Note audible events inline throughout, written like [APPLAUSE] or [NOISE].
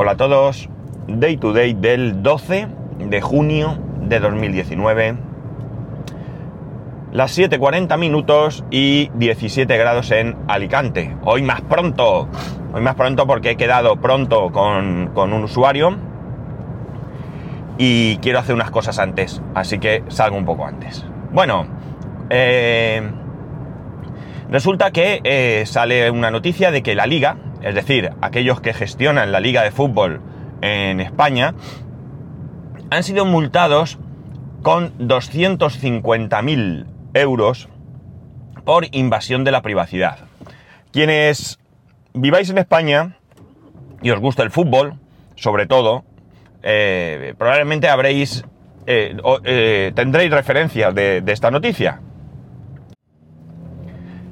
Hola a todos, Day to Day del 12 de junio de 2019. Las 7.40 minutos y 17 grados en Alicante. Hoy más pronto, hoy más pronto porque he quedado pronto con, con un usuario y quiero hacer unas cosas antes, así que salgo un poco antes. Bueno, eh, resulta que eh, sale una noticia de que la liga, es decir, aquellos que gestionan la liga de fútbol en España, han sido multados con 250.000 euros por invasión de la privacidad. Quienes viváis en España y os gusta el fútbol, sobre todo, eh, probablemente habréis, eh, eh, tendréis referencias de, de, esta noticia.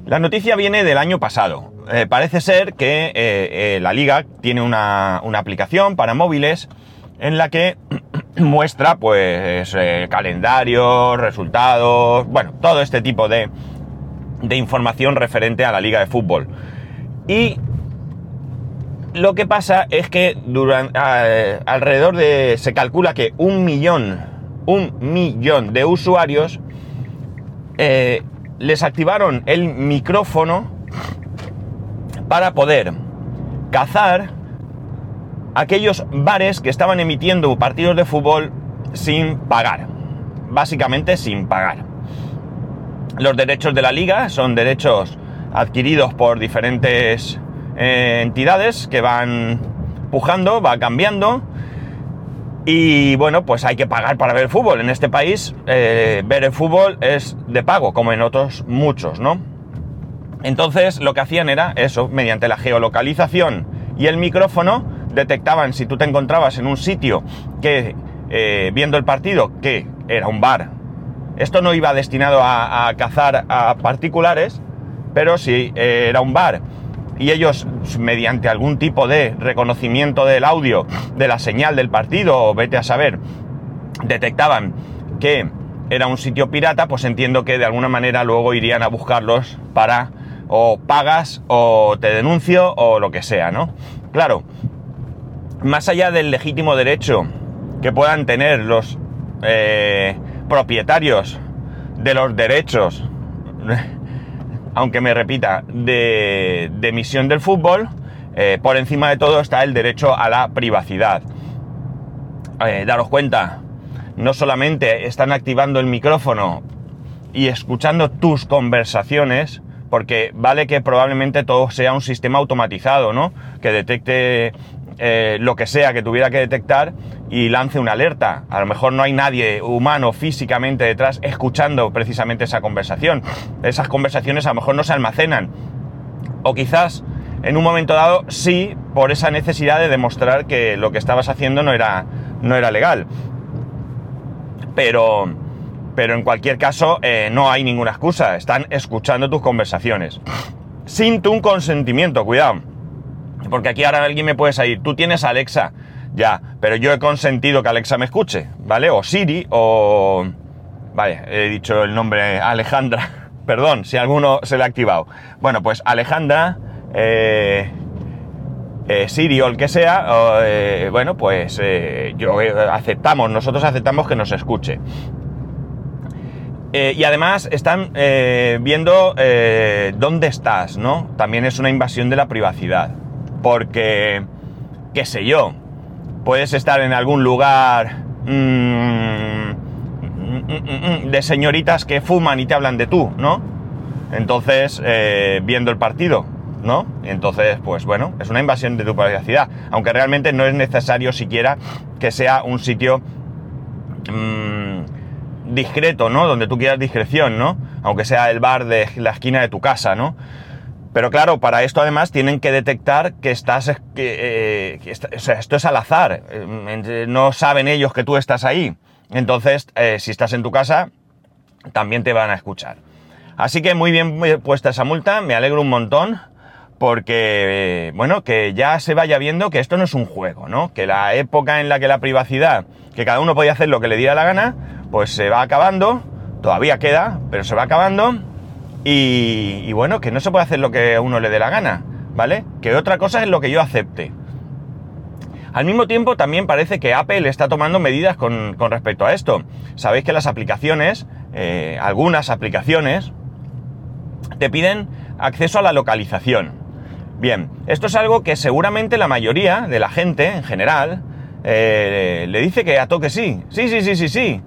La noticia viene del año pasado. parece ser que la liga tiene una, una, aplicación para móviles en la que [CLEARS THROAT] muestra pues calendarios, resultados, bueno, todo este tipo de, de información referente a la liga de fútbol. Y lo que pasa es que durante, eh, alrededor de, se calcula que un millón, un millón de usuarios eh, les activaron el micrófono para poder cazar aquellos bares que estaban emitiendo partidos de fútbol sin pagar. Básicamente sin pagar. Los derechos de la liga son derechos adquiridos por diferentes eh, entidades que van pujando, va cambiando. Y bueno, pues hay que pagar para ver el fútbol. En este país, eh, ver el fútbol es de pago, como en otros muchos, ¿no? Entonces, lo que hacían era eso, mediante la geolocalización y el micrófono, detectaban si tú te encontrabas en un sitio que, eh, viendo el partido, que era un bar. Esto no iba destinado a, cazar a particulares, pero si era un bar y ellos mediante algún tipo de reconocimiento del audio, de la señal del partido, o vete a saber, detectaban que era un sitio pirata, pues entiendo que de alguna manera luego irían a buscarlos para o pagas o te denuncio o lo que sea, ¿no? Claro, más allá del legítimo derecho que puedan tener los eh, propietarios de los derechos aunque me repita, de, emisión del fútbol, eh, por encima de todo está el derecho a la privacidad. Eh, daros cuenta, no solamente están activando el micrófono y escuchando tus conversaciones, porque vale que probablemente todo sea un sistema automatizado, ¿no? Que detecte eh, lo que sea que tuviera que detectar y lance una alerta. A lo mejor no hay nadie humano físicamente detrás escuchando precisamente esa conversación. Esas conversaciones a lo mejor no se almacenan. O quizás en un momento dado sí por esa necesidad de demostrar que lo que estabas haciendo no era, no era legal. Pero, pero en cualquier caso eh, no hay ninguna excusa. Están escuchando tus conversaciones. Sin tu consentimiento, cuidado. Porque aquí ahora alguien me puede salir. Tú tienes Alexa ya, pero yo he consentido que Alexa me escuche, ¿vale? O Siri, o... Vale, he dicho el nombre Alejandra. [LAUGHS] Perdón si alguno se le ha activado. Bueno, pues Alejandra, eh, eh, Siri o el que sea, eh, bueno, pues yo aceptamos, nosotros aceptamos que nos escuche. y además están viendo dónde estás, ¿no? También es una invasión de la privacidad. Porque, qué sé yo, puedes estar en algún lugar mmm, de señoritas que fuman y te hablan de tú, ¿no? Entonces, eh, viendo el partido, ¿no? Entonces, pues bueno, es una invasión de tu privacidad, aunque realmente no es necesario siquiera que sea un sitio discreto, ¿no? Donde tú quieras discreción, ¿no? Aunque sea el bar de la esquina de tu casa, ¿no? Pero claro, para esto además tienen que detectar que estás, eh, o sea, esto es al azar, eh, no saben ellos que tú estás ahí. Entonces, eh, si estás en tu casa, también te van a escuchar. Así que muy bien puesta esa multa, me alegro un montón, porque, bueno, que ya se vaya viendo que esto no es un juego, ¿no? Que la época en la que la privacidad, que cada uno podía hacer lo que le diera la gana, pues se va acabando, todavía queda, pero se va acabando y, bueno, que no se puede hacer lo que a uno le dé la gana, ¿vale? Que otra cosa es lo que yo acepte. Al mismo tiempo, también parece que Apple está tomando medidas con, respecto a esto. Sabéis que las aplicaciones, eh, algunas aplicaciones, te piden acceso a la localización. Bien, esto es algo que seguramente la mayoría de la gente en general eh, le dice que a toque sí. Sí, sí, sí, sí, sí.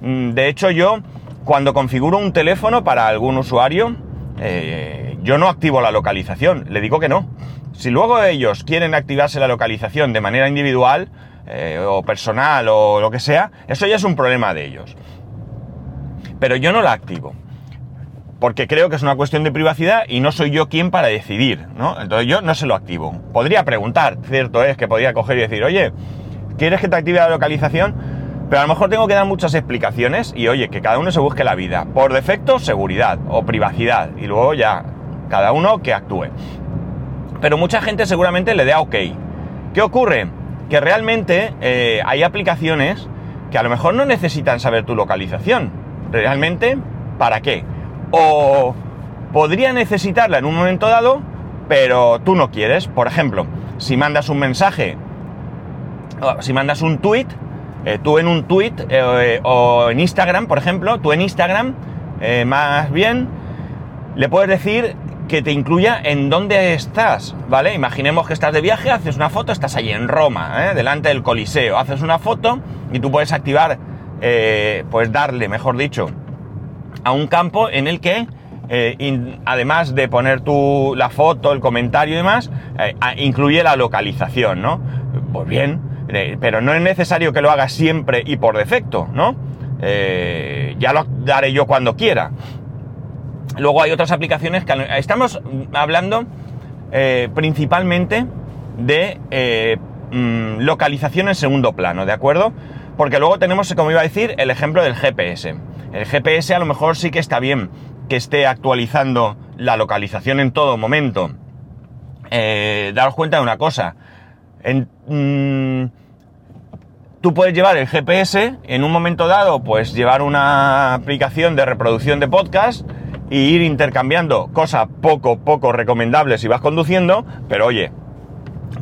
Mm, de hecho, yo cuando configuro un teléfono para algún usuario, eh, yo no activo la localización, le digo que no. Si luego ellos quieren activarse la localización de manera individual eh, o personal o lo que sea, eso ya es un problema de ellos. Pero yo no la activo. Porque creo que es una cuestión de privacidad y no soy yo quien para decidir, ¿no? Entonces yo no se lo activo. Podría preguntar, cierto es que podría coger y decir, oye, ¿quieres que te active la localización? Pero a lo mejor tengo que dar muchas explicaciones y oye, que cada uno se busque la vida. Por defecto, seguridad o privacidad. Y luego ya, cada uno que actúe. Pero mucha gente seguramente le dé OK. ¿Qué ocurre? Que realmente eh, hay aplicaciones que a lo mejor no necesitan saber tu localización. Realmente, ¿para qué? O podría necesitarla en un momento dado, pero tú no quieres. Por ejemplo, si mandas un mensaje, si mandas un tweet, eh, tú en un tweet eh, o en Instagram, por ejemplo, tú en Instagram, eh, más bien, le puedes decir que te incluya en dónde estás, ¿vale? Imaginemos que estás de viaje, haces una foto, estás allí en Roma, delante del Coliseo, haces una foto y tú puedes activar, pues darle, mejor dicho, a un campo en el que, además de poner tú la foto, el comentario y demás, incluye la localización, ¿no? Pues bien, pero no es necesario que lo haga siempre y por defecto, ¿no? Eh, ya lo daré yo cuando quiera. Luego hay otras aplicaciones que estamos hablando eh, principalmente de eh, mm, localización en segundo plano, ¿de acuerdo? Porque luego tenemos, como iba a decir, el ejemplo del GPS. El GPS a lo mejor sí que está bien que esté actualizando la localización en todo momento. daros cuenta de una cosa. En, mm, tú puedes llevar el GPS, en un momento dado, pues llevar una aplicación de reproducción de podcast e ir intercambiando cosas poco, poco recomendables si vas conduciendo, pero oye,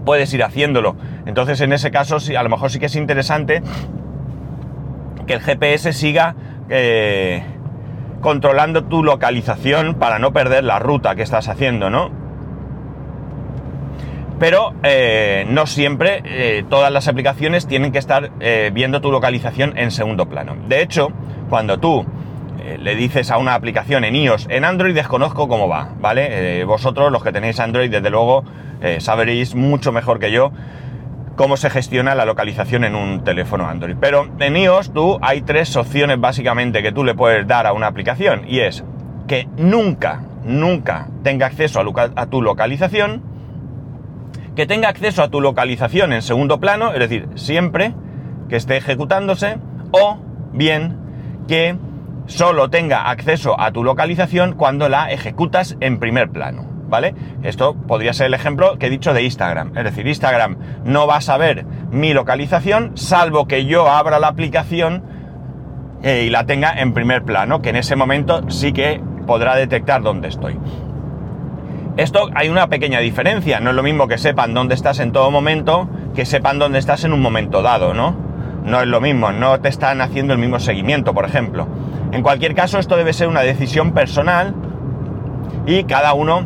puedes ir haciéndolo. Entonces, en ese caso, a lo mejor sí que es interesante que el GPS siga eh, controlando tu localización para no perder la ruta que estás haciendo, ¿no? Pero eh, no siempre eh, todas las aplicaciones tienen que estar eh, viendo tu localización en segundo plano. De hecho, cuando tú le dices a una aplicación en iOS, en Android desconozco cómo va, ¿vale? vosotros, los que tenéis Android, desde luego sabréis mucho mejor que yo cómo se gestiona la localización en un teléfono Android. Pero en iOS tú hay tres opciones básicamente que tú le puedes dar a una aplicación y es que nunca, nunca tenga acceso a tu localización, que tenga acceso a tu localización en segundo plano, es decir, siempre que esté ejecutándose, o bien que solo tenga acceso a tu localización cuando la ejecutas en primer plano, ¿vale? Esto podría ser el ejemplo que he dicho de Instagram, es decir, Instagram no va a saber mi localización salvo que yo abra la aplicación eh, y la tenga en primer plano, que en ese momento sí que podrá detectar dónde estoy. Esto hay una pequeña diferencia, no es lo mismo que sepan dónde estás en todo momento que sepan dónde estás en un momento dado, ¿no? No es lo mismo, no te están haciendo el mismo seguimiento, por ejemplo. En cualquier caso, esto debe ser una decisión personal y cada uno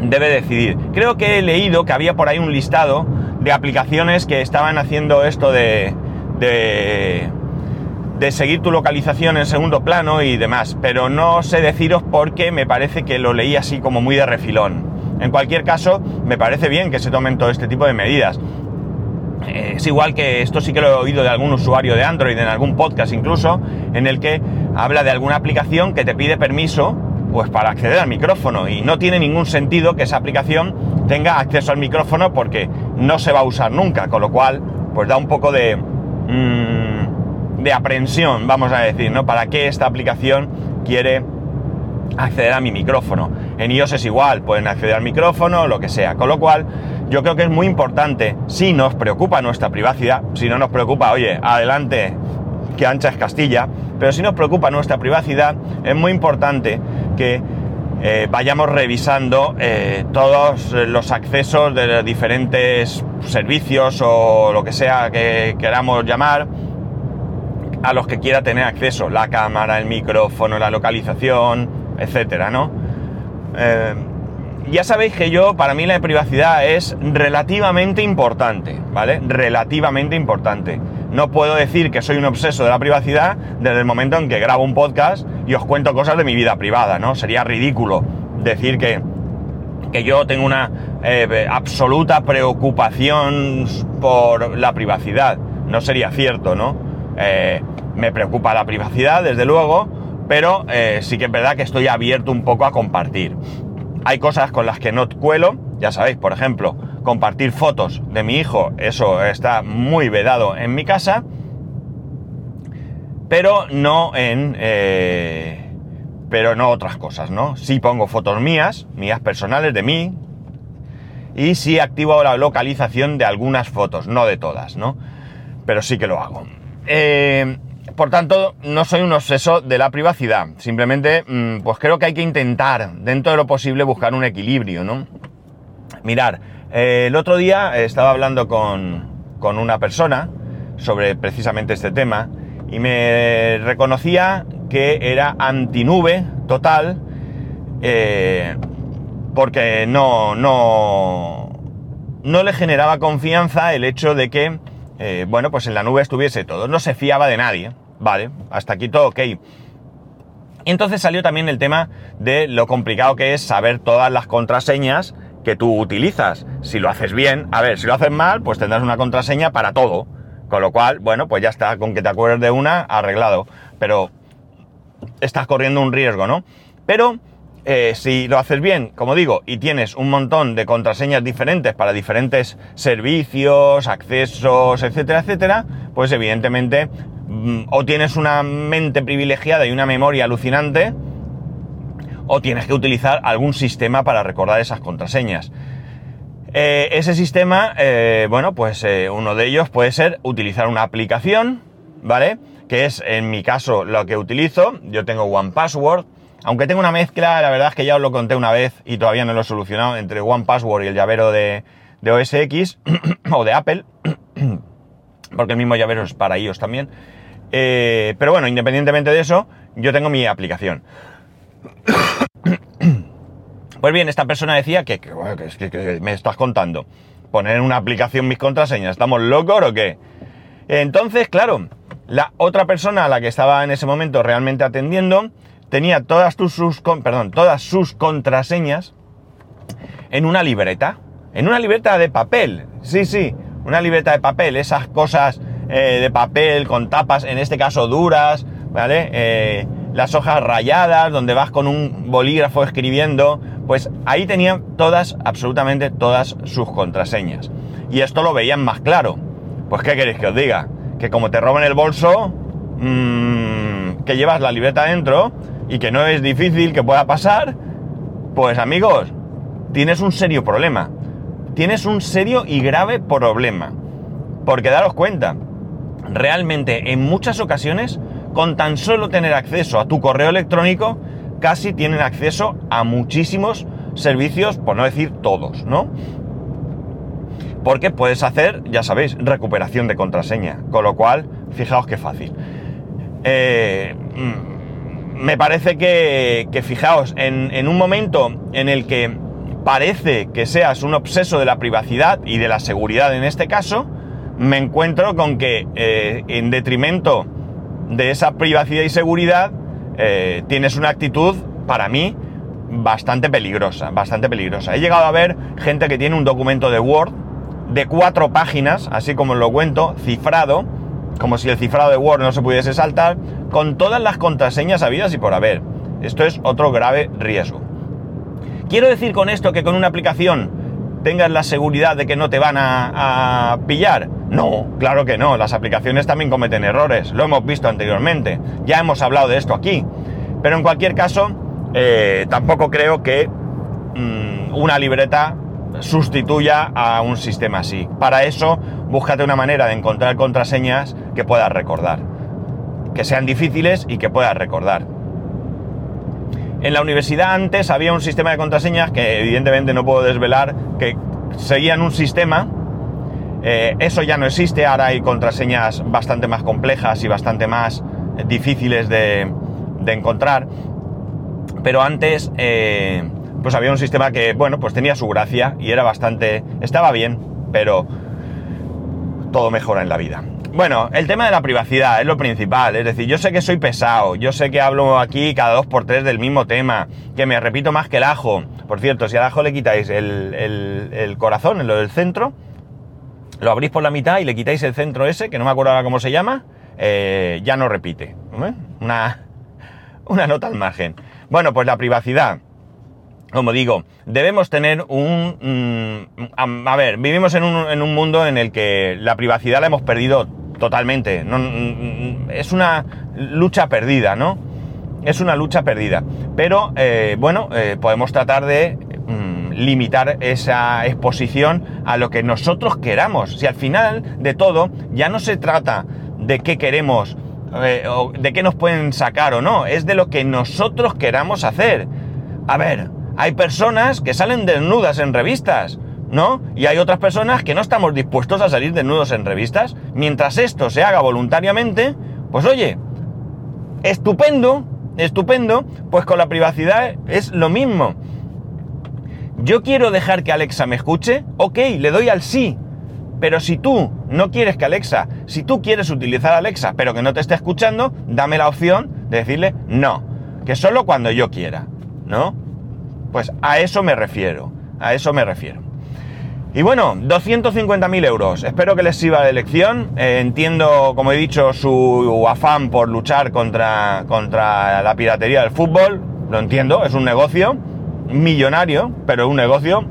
debe decidir. Creo que he leído que había por ahí un listado de aplicaciones que estaban haciendo esto de, de de seguir tu localización en segundo plano y demás, pero no sé deciros porque me parece que lo leí así como muy de refilón. En cualquier caso, me parece bien que se tomen todo este tipo de medidas. Eh, es igual que esto sí que lo he oído de algún usuario de Android, en algún podcast incluso, en el que habla de alguna aplicación que te pide permiso pues para acceder al micrófono y no tiene ningún sentido que esa aplicación tenga acceso al micrófono porque no se va a usar nunca, con lo cual pues da un poco de... Mm, de aprensión, vamos a decir, ¿no? ¿Para qué esta aplicación quiere acceder a mi micrófono? En iOS es igual, pueden acceder al micrófono, lo que sea. Con lo cual, yo creo que es muy importante, si nos preocupa nuestra privacidad, si no nos preocupa, oye, adelante, que ancha es Castilla, pero si nos preocupa nuestra privacidad, es muy importante que eh, vayamos revisando eh, todos los accesos de diferentes servicios o lo que sea que queramos llamar a los que quiera tener acceso, la cámara, el micrófono, la localización, etcétera, ¿no? Eh, ya sabéis que yo, para mí la privacidad es relativamente importante, ¿vale? Relativamente importante. No puedo decir que soy un obseso de la privacidad desde el momento en que grabo un podcast y os cuento cosas de mi vida privada, ¿no? Sería ridículo decir que, que yo tengo una eh, absoluta preocupación por la privacidad. No sería cierto, ¿no? Eh, me preocupa la privacidad, desde luego, pero eh, sí que es verdad que estoy abierto un poco a compartir. Hay cosas con las que no cuelo, ya sabéis, por ejemplo, compartir fotos de mi hijo, eso está muy vedado en mi casa, pero no en... Eh, pero no otras cosas, ¿no? Sí pongo fotos mías, mías personales de mí, y sí activo la localización de algunas fotos, no de todas, ¿no? Pero sí que lo hago. Eh, por tanto, no soy un obseso de la privacidad. Simplemente, mm, pues creo que hay que intentar, dentro de lo posible, buscar un equilibrio, ¿no? Mirar, eh, el otro día estaba hablando con, una persona sobre precisamente este tema y me reconocía que era antinube total eh, porque no, no, no le generaba confianza el hecho de que, eh, bueno, pues en la nube estuviese todo. No se fiaba de nadie. Vale, hasta aquí todo ok. Y entonces salió también el tema de lo complicado que es saber todas las contraseñas que tú utilizas. Si lo haces bien, a ver, si lo haces mal, pues tendrás una contraseña para todo. Con lo cual, bueno, pues ya está, con que te acuerdes de una, arreglado. Pero estás corriendo un riesgo, ¿no? Pero eh, si lo haces bien, como digo, y tienes un montón de contraseñas diferentes para diferentes servicios, accesos, etcétera, etcétera, pues evidentemente Mm, o tienes una mente privilegiada y una memoria alucinante, o tienes que utilizar algún sistema para recordar esas contraseñas. Eh, ese sistema, eh, bueno, pues uno de ellos puede ser utilizar una aplicación, ¿vale? Que es en mi caso lo que utilizo. Yo tengo One Password, aunque tengo una mezcla, la verdad es que ya os lo conté una vez y todavía no lo he solucionado entre One Password y el llavero de, OS X [CLEARS THROAT] o de Apple, [CLEARS THROAT] porque el mismo llavero es para iOS también. Eh, pero bueno, independientemente de eso, yo tengo mi aplicación. [CLEARS THROAT] Pues bien, esta persona decía que, me estás contando. Poner en una aplicación mis contraseñas, ¿estamos locos o qué? Entonces, claro, la otra persona a la que estaba en ese momento realmente atendiendo tenía todas todas sus contraseñas en una libreta. En una libreta de papel. Sí, sí, una libreta de papel. Esas cosas eh, de papel con tapas, en este caso duras, ¿vale? Eh, las hojas rayadas, donde vas con un bolígrafo escribiendo, pues ahí tenían todas, absolutamente todas sus contraseñas. Y esto lo veían más claro. Pues ¿qué queréis que os diga? Que como te roban el bolso, mmm, que llevas la libreta dentro y que no es difícil que pueda pasar, pues amigos, tienes un serio problema. Tienes un serio y grave problema. Porque daros cuenta, realmente en muchas ocasiones, con tan solo tener acceso a tu correo electrónico, casi tienen acceso a muchísimos servicios, por no decir todos, ¿no? Porque puedes hacer, ya sabéis, recuperación de contraseña, con lo cual, fijaos qué fácil. Eh, mm, me parece que, fijaos, en, un momento en el que parece que seas un obseso de la privacidad y de la seguridad en este caso, me encuentro con que eh, en detrimento de esa privacidad y seguridad eh, tienes una actitud, para mí, bastante peligrosa, bastante peligrosa. He llegado a ver gente que tiene un documento de Word de cuatro páginas, así como lo cuento, cifrado, como si el cifrado de Word no se pudiese saltar, con todas las contraseñas habidas y por haber. Esto es otro grave riesgo. Quiero decir con esto que con una aplicación tengas la seguridad de que no te van a, pillar? No, claro que no, las aplicaciones también cometen errores, lo hemos visto anteriormente, ya hemos hablado de esto aquí, pero en cualquier caso, eh, tampoco creo que mm, una libreta sustituya a un sistema así. Para eso, búscate una manera de encontrar contraseñas que puedas recordar, que sean difíciles y que puedas recordar. En la universidad antes había un sistema de contraseñas que evidentemente no puedo desvelar, que seguían un sistema Eh, eso ya no existe, ahora hay contraseñas bastante más complejas y bastante más difíciles de, encontrar. Pero antes, eh, pues había un sistema que, bueno, pues tenía su gracia y era bastante... estaba bien, pero todo mejora en la vida. Bueno, el tema de la privacidad es lo principal. Es decir, yo sé que soy pesado, yo sé que hablo aquí cada dos por tres del mismo tema, que me repito más que el ajo. Por cierto, si al ajo le quitáis el, el, corazón, lo del centro, lo abrís por la mitad y le quitáis el centro ese, que no me acuerdo ahora cómo se llama, eh, ya no repite. Una, [LAUGHS] una nota al margen. Bueno, pues la privacidad como digo, debemos tener un... Mm, a, ver, vivimos en un, en un, mundo en el que la privacidad la hemos perdido totalmente. Es una lucha perdida, ¿no? Es una lucha perdida. Pero, eh, bueno, eh, podemos tratar de mm, limitar esa exposición a lo que nosotros queramos. Si al final de todo ya no se trata de qué queremos, eh, o de qué nos pueden sacar o no, es de lo que nosotros queramos hacer. A ver, hay personas que salen desnudas en revistas. ¿No? Y hay otras personas que no estamos dispuestos a salir desnudos en revistas. Mientras esto se haga voluntariamente, pues oye, estupendo, estupendo, pues con la privacidad es lo mismo. Yo quiero dejar que Alexa me escuche, ok, le doy al sí. Pero si tú no quieres que Alexa, si tú quieres utilizar Alexa, pero que no te esté escuchando, dame la opción de decirle no, que solo cuando yo quiera, ¿no? Pues a eso me refiero, a eso me refiero. Y bueno, 250.000 euros. Espero que les sirva la elección. Eh, entiendo, como he dicho, su afán por luchar contra, contra la piratería del fútbol. Lo entiendo, es un negocio millonario, pero un negocio.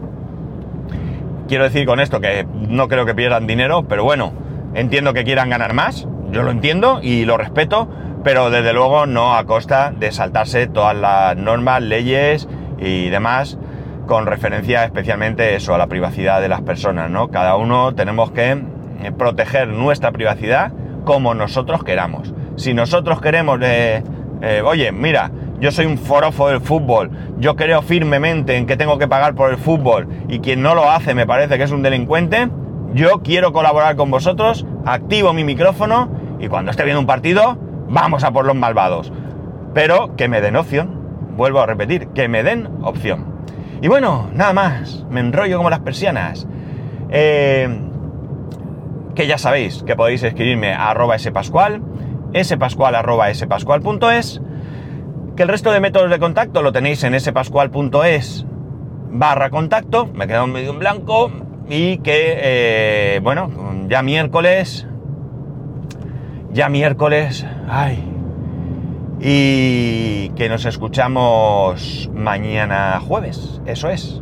Quiero decir con esto que no creo que pierdan dinero, pero bueno, entiendo que quieran ganar más. Yo lo entiendo y lo respeto, pero desde luego no a costa de saltarse todas las normas, leyes y demás con referencia especialmente eso, a la privacidad de las personas, ¿no? Cada uno tenemos que eh, proteger nuestra privacidad como nosotros queramos. Si nosotros queremos, eh, eh, oye, mira, yo soy un forofo del fútbol, yo creo firmemente en que tengo que pagar por el fútbol y quien no lo hace me parece que es un delincuente, yo quiero colaborar con vosotros, activo mi micrófono y cuando esté viendo un partido, vamos a por los malvados. Pero que me den opción, vuelvo a repetir, que me den opción. Y bueno, nada más, me enrollo como las persianas. Eh, que ya sabéis que podéis escribirme a arroba spascual, spascual arroba spascual.es, que el resto de métodos de contacto lo tenéis en spascual.es barra contacto, me he quedado medio en blanco, y que, eh, bueno, ya miércoles, ya miércoles, ay, y que nos escuchamos mañana jueves, eso es.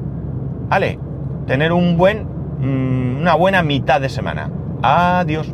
Vale, tener un buen, mm, una buena mitad de semana. Adiós.